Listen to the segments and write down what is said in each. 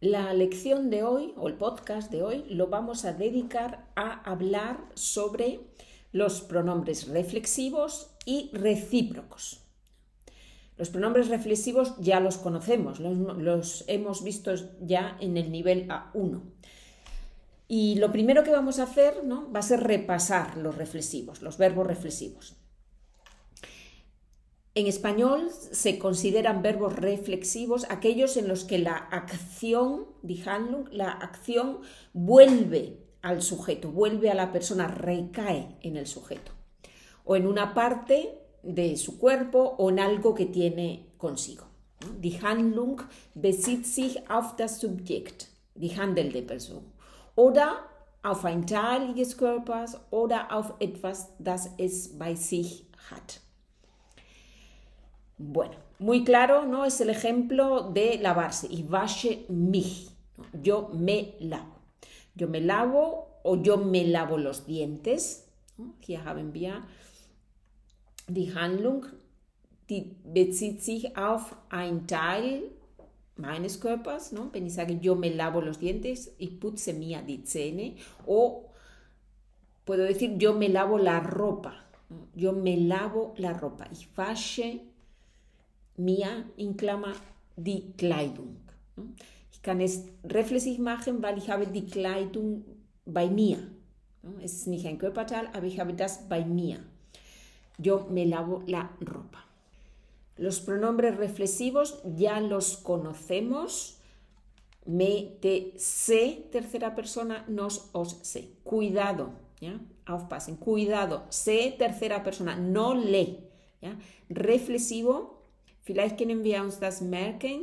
La lección de hoy o el podcast de hoy lo vamos a dedicar a hablar sobre los pronombres reflexivos y recíprocos. Los pronombres reflexivos ya los conocemos, los, hemos visto ya en el nivel A1. Y lo primero que vamos a hacer ¿no? va a ser repasar los reflexivos, los verbos reflexivos. En español se consideran verbos reflexivos aquellos en los que la acción, la acción vuelve al sujeto, vuelve a la persona, recae en el sujeto, o en una parte de su cuerpo o en algo que tiene consigo. Die Handlung bezieht sich auf das Subjekt, die handelnde Person, oder auf ein Teil des Körpers oder auf etwas, das es bei sich hat. Bueno, muy claro, ¿no? Es el ejemplo de lavarse. Y wasche mich. Yo me lavo. Yo me lavo o yo me lavo los dientes. Hier haben wir die Handlung, bezieht sich auf ein Teil meines Körpers. ¿no? Wenn ich yo me lavo los dientes, ich putze mir die Zähne. O puedo decir, yo me lavo la ropa. Yo me lavo la ropa. Ich wasche mir in Klammer die Kleidung. Ich kann es reflexiv machen, weil ich habe die Kleidung bei mir. Es ist nicht ein Körperteil, aber ich habe das bei mir. Yo me lavo la ropa. Los pronombres reflexivos ya los conocemos. Me, te, se, tercera persona, nos, os, se. Cuidado, ¿ya? Aufpassen. Cuidado, se, tercera persona, no le. ¿ya? Reflexivo, Vielleicht können wir uns das merken,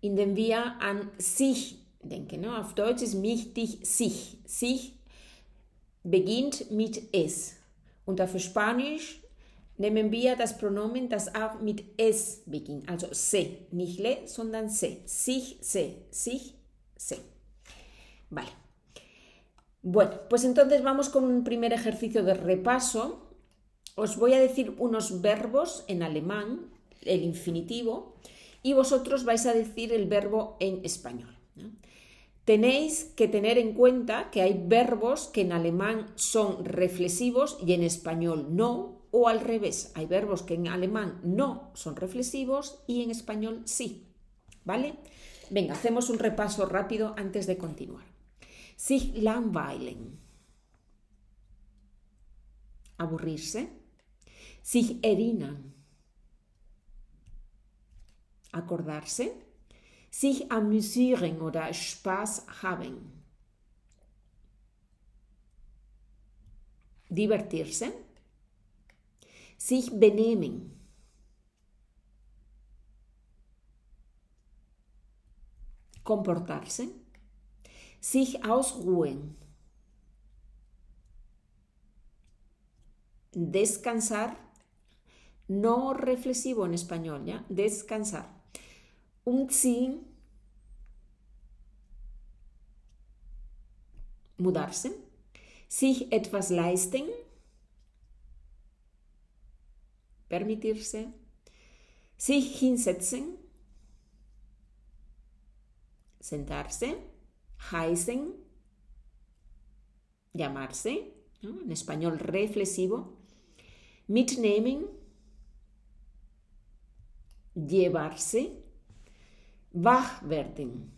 indem wir an sich denken. Auf Deutsch ist mich, dich, sich. Sich beginnt mit es. Und auf Spanisch nehmen wir das Pronomen, das auch mit es beginnt. Also se, nicht le, sondern se. Sich, se, sich, se. Vale. Bueno, pues entonces vamos con un primer ejercicio de repaso os voy a decir unos verbos en alemán, el infinitivo, y vosotros vais a decir el verbo en español. Tenéis que tener en cuenta que hay verbos que en alemán son reflexivos y en español no, o al revés, hay verbos que en alemán no son reflexivos y en español sí. ¿Vale? Venga, hacemos un repaso rápido antes de continuar. Sich langweilen. Aburrirse sich erinnern. Acordarse. Sich amüsieren oder Spaß haben. Divertirse. Sich benehmen. Comportarse. Sich ausruhen. Descansar no reflexivo en español, ¿ya? Descansar. Umziehen, mudarse. Sich etwas leisten, permitirse. Sich hinsetzen, sentarse. Heißen, llamarse, en español reflexivo mitnehmen, llevarse, wach werden,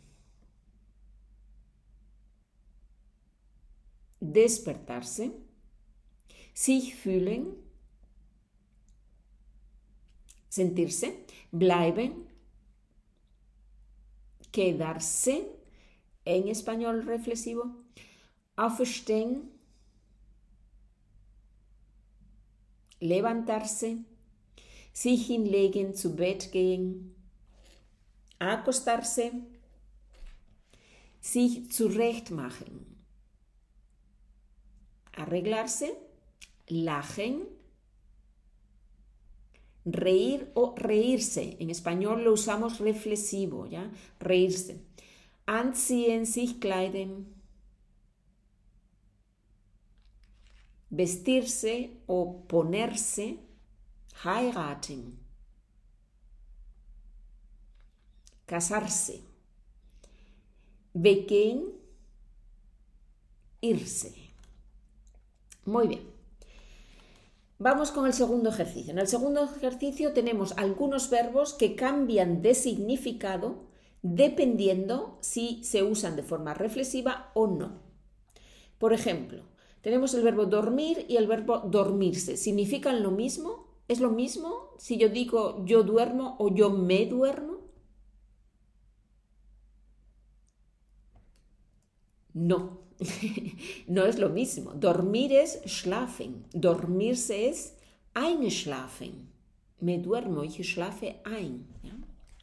despertarse, sich fühlen, sentirse, bleiben, quedarse, en español reflexivo, aufstehen, levantarse, sich hinlegen, zu Bett gehen, acostarse, sich zurechtmachen, arreglarse, lachen, reír o reírse. En español lo usamos reflexivo, ¿ya? Reírse. Anziehen, sich kleiden, vestirse o ponerse, heiraten, casarse, weggehen, irse. Muy bien. Vamos con el segundo ejercicio. En el segundo ejercicio tenemos algunos verbos que cambian de significado dependiendo si se usan de forma reflexiva o no. Por ejemplo, tenemos el verbo dormir y el verbo dormirse. ¿Significan lo mismo? ¿Es lo mismo si yo digo yo duermo o yo me duermo? No, no es lo mismo. Dormir es schlafen. Dormirse es einschlafen. Me duermo, ich schlafe ein.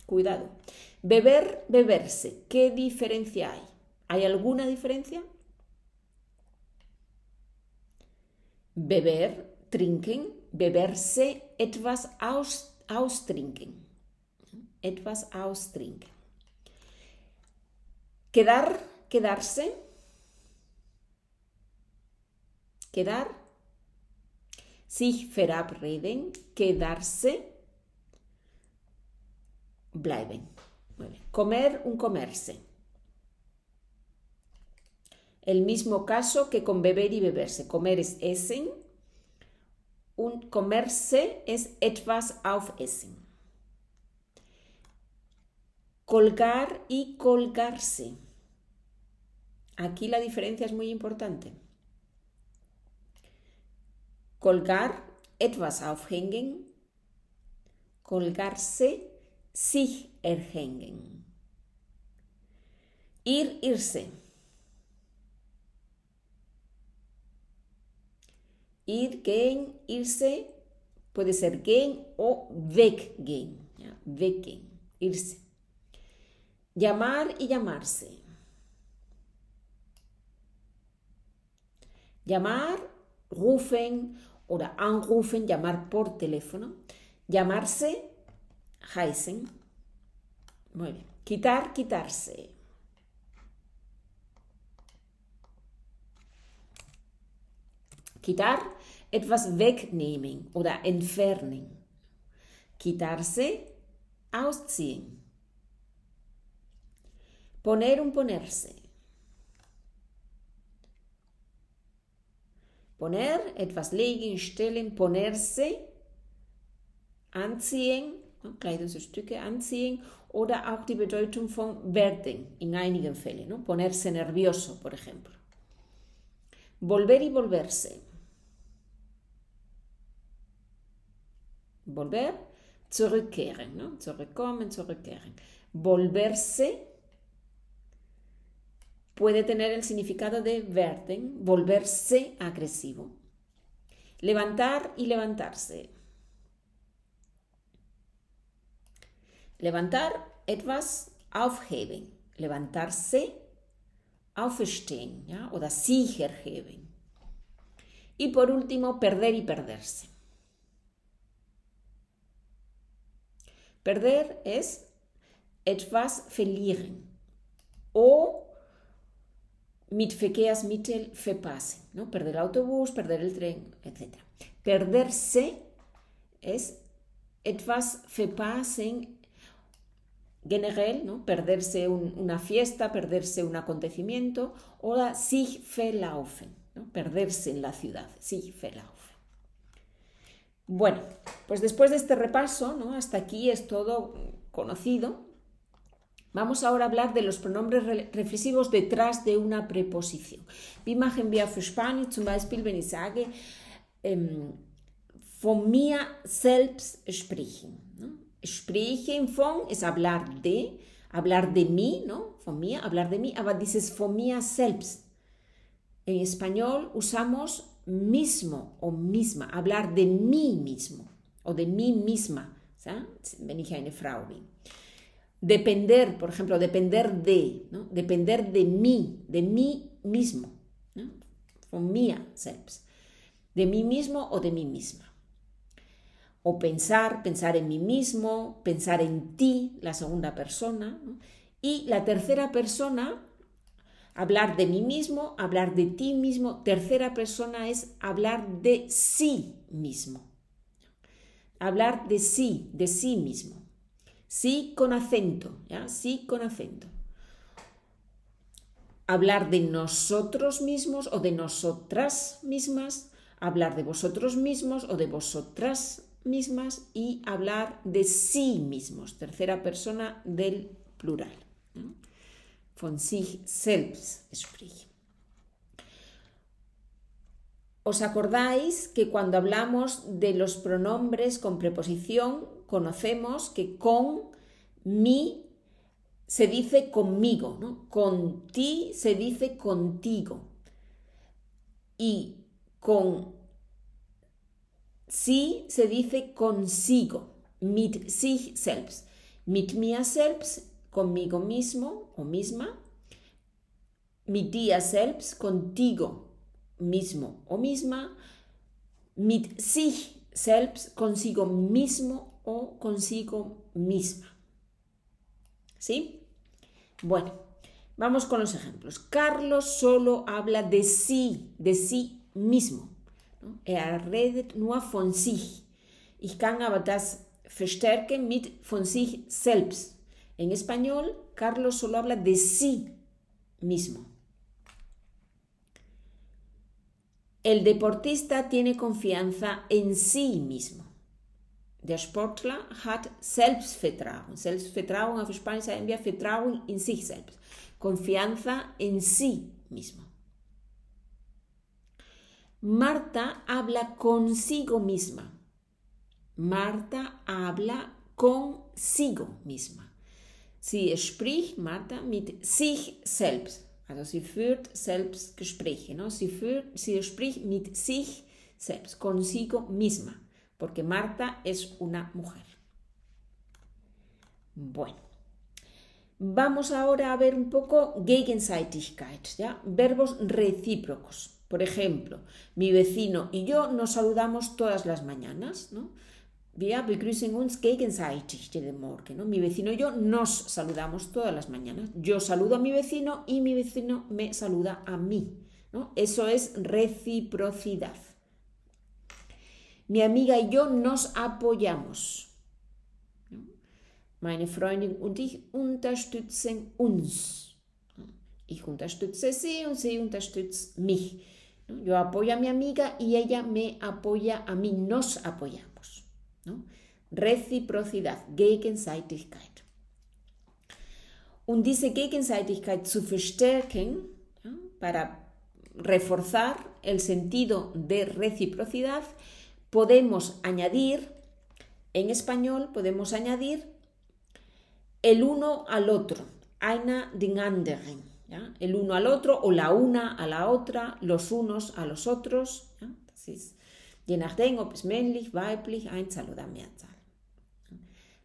Cuidado. Beber, beberse. ¿Qué diferencia hay? ¿Hay alguna diferencia? Beber, trinken, beberse, etwas aus, austrinken. Etwas austrinken. Quedar, quedarse. Quedar. Sich verabreden, quedarse. Bleiben. Comer, un comerse. El mismo caso que con beber y beberse. Comer es essen. Un comerse es etwas aufessen. Colgar y colgarse. Aquí la diferencia es muy importante. Colgar, etwas aufhängen. Colgarse, sich erhängen. Ir, irse. Ir, gehen, irse, puede ser gehen o weggehen. ¿ya? Weggehen, irse. Llamar y llamarse. Llamar, rufen oder anrufen, llamar por teléfono. Llamarse, heißen. Muy bien. Quitar, quitarse. Quitar, etwas wegnehmen oder entfernen. Quitarse, ausziehen. Poner un ponerse. Poner, etwas legen, stellen, ponerse, anziehen, Kleidungsstücke anziehen oder auch die Bedeutung von werden in einigen Fällen, ¿no? ponerse nervioso, por ejemplo. Volver y volverse. Volver, zurückkehren, ¿no? zurückkommen, zurückkehren. Volverse puede tener el significado de werden, volverse agresivo. Levantar y levantarse. Levantar, etwas aufheben. Levantarse, aufstehen, ¿ya? oder sich erheben. Y por último, perder y perderse. Perder es etwas verlieren o mit Verkehrsmittel verpassen, ¿no? perder el autobús, perder el tren, etc. Perderse es etwas verpassen generell, ¿no? perderse un, una fiesta, perderse un acontecimiento, o sich verlaufen, ¿no? perderse en la ciudad, sich verlaufen. Bueno, pues después de este repaso, ¿no? hasta aquí es todo conocido. Vamos ahora a hablar de los pronombres reflexivos detrás de una preposición. Wie machen wir für Spanisch zum Beispiel, wenn ich sage, ähm, von mir selbst sprechen? ¿no? Sprechen von es hablar de, hablar de mí, ¿no? Von mir, hablar de mí, aber dieses von mir selbst. En español usamos mismo o misma, hablar de mí mismo o de mí misma, ¿sabes? wenn ich eine Frau bin. Depender, por ejemplo, depender de, ¿no? depender de mí, de mí mismo, mir selbst, de mí mismo o de mí misma. O pensar, pensar en mí mismo, pensar en ti, la segunda persona. Y la tercera persona, hablar de mí mismo, hablar de ti mismo. Tercera persona es hablar de sí mismo. Hablar de sí, de sí mismo. Sí con acento, ¿ya? Sí con acento. hablar de nosotros mismos o de nosotras mismas, hablar de vosotros mismos o de vosotras mismas y hablar de sí mismos, tercera persona del plural. Von sich selbst. ¿Os acordáis que cuando hablamos de los pronombres con preposición, conocemos que con mi se dice conmigo, ¿no? Con ti se dice contigo. Y con sí se dice consigo, mit sich selbst. Mit mir selbst, conmigo mismo o misma. Mit dir selbst, contigo mismo o misma. Mit sich selbst, consigo mismo o consigo misma. ¿Sí? Bueno, vamos con los ejemplos. Carlos solo habla de sí, de sí mismo. Er redet nur von sich. Ich kann aber das verstärken mit von sich selbst. En español, Carlos solo habla de sí mismo. El deportista tiene confianza en sí mismo. Der Sportler hat Selbstvertrauen. Selbstvertrauen auf Spanisch sagen wir Vertrauen in sich selbst. Confianza en sí mismo. Marta habla consigo misma. Marta habla consigo misma. Sie spricht, Marta, mit sich selbst. Also sie führt Selbstgespräche. ¿no? Sie, führt, sie spricht mit sich selbst, consigo misma porque Marta es una mujer. Bueno, vamos ahora a ver un poco Gegenseitigkeit, verbos recíprocos. Por ejemplo, mi vecino y yo nos saludamos todas las mañanas, ¿no? Wir begrüßen uns gegenseitig jeden Morgen. Mi vecino y yo nos saludamos todas las mañanas. Yo saludo a mi vecino y mi vecino me saluda a mí. Eso es reciprocidad. Mi amiga y yo nos apoyamos. Meine Freundin und ich unterstützen uns. Ich unterstütze sie und sie unterstützt mich. Yo apoyo a mi amiga y ella me apoya a mí. Nos apoyamos. Reciprocidad, Gegenseitigkeit. Und diese Gegenseitigkeit zu verstärken, para reforzar el sentido de reciprocidad, podemos añadir, en español podemos añadir el uno al otro, einer den anderen, el uno al otro o la una a la otra, los unos a los otros. ¿ya? Das ist, je nachdem, ob es männlich, weiblich, Einzahl oder Mehrzahl.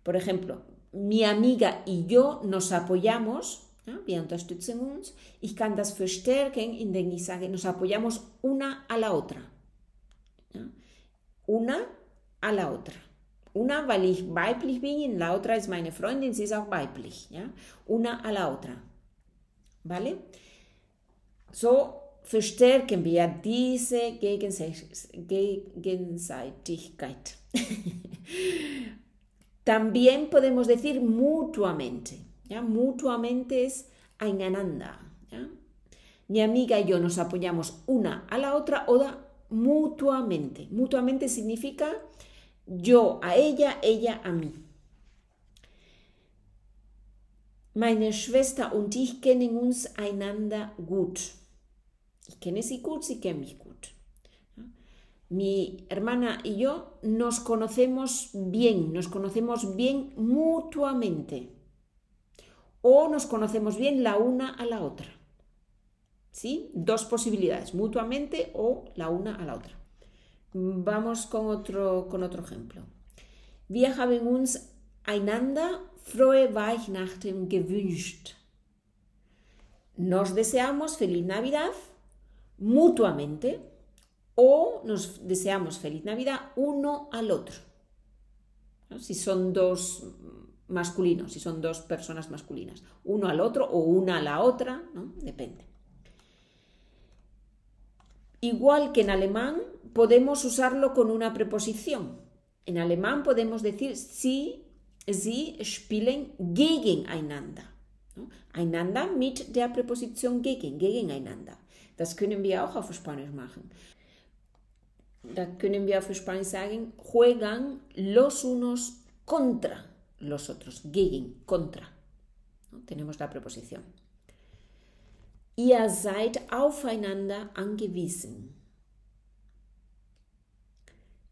Por ejemplo, mi amiga y yo nos apoyamos, ¿ja? wir unterstützen uns. Ich kann das verstärken, indem ich sage, nos apoyamos una a la otra. Una a la otra. Una, weil ich weiblich bin, y la otra es meine Freundin, sie ist auch weiblich. Una a la otra. ¿Vale? So verstärken wir diese Gegenseitigkeit. También podemos decir mutuamente. ¿ya? Mutuamente es einander. ¿ya? Mi amiga y yo nos apoyamos una a la otra o da mutuamente. Mutuamente significa yo a ella, ella a mí. Meine Schwester und ich kennen uns einander gut. Ich gut, mich gut. Mi hermana y yo nos conocemos bien, nos conocemos bien mutuamente. O nos conocemos bien la una a la otra. Dos posibilidades, mutuamente o la una a la otra. Vamos con otro, con otro ejemplo. Wir haben uns einander frohe Weihnachten gewünscht. Nos deseamos feliz Navidad mutuamente o nos deseamos feliz Navidad uno al otro. Si son dos masculinos, si son dos personas masculinas, uno al otro o una a la otra, ¿no? Depende. Igual que en alemán, podemos usarlo con una preposición. En alemán podemos decir sie, sie spielen gegeneinander. Einander mit der Präposition gegen, gegeneinander. Das können wir auch auf Spanisch machen. Da können wir auf Spanisch sagen, juegan los unos contra los otros, gegen, contra. Tenemos la preposición. Ihr seid aufeinander angewiesen.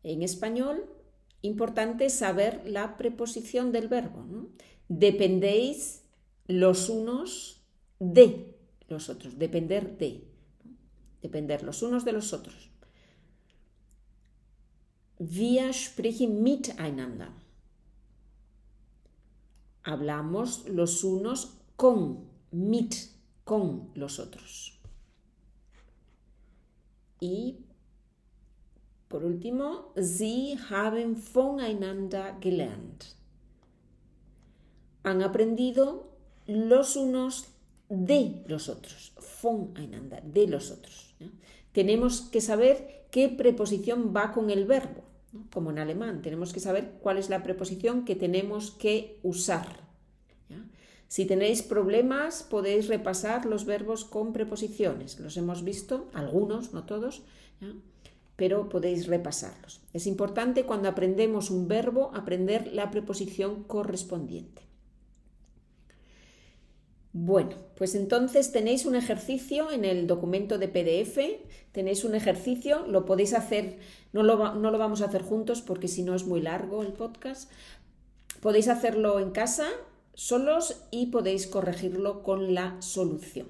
En español, importante saber la preposición del verbo. Dependéis los unos de los otros, depender de, depender los unos de los otros. Wir sprechen miteinander. Hablamos los unos con, mit, con los otros. Y por último, Sie haben voneinander gelernt. Han aprendido los unos de los otros. Voneinander, de los otros. Tenemos que saber qué preposición va con el verbo, como en alemán. Tenemos que saber cuál es la preposición que tenemos que usar. Si tenéis problemas, podéis repasar los verbos con preposiciones. Los hemos visto, algunos, no todos pero podéis repasarlos. Es importante cuando aprendemos un verbo aprender la preposición correspondiente. Bueno, pues entonces tenéis un ejercicio en el documento de PDF, tenéis un ejercicio, lo podéis hacer, no lo, no lo vamos a hacer juntos porque si no es muy largo el podcast, podéis hacerlo en casa solos y podéis corregirlo con la solución.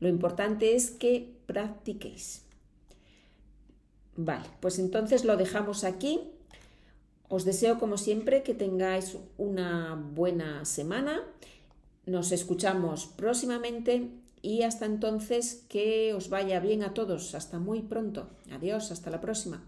Lo importante es que practiquéis. Vale, pues entonces lo dejamos aquí. Os deseo como siempre que tengáis una buena semana. Nos escuchamos próximamente y hasta entonces que os vaya bien a todos. Hasta muy pronto. Adiós, hasta la próxima.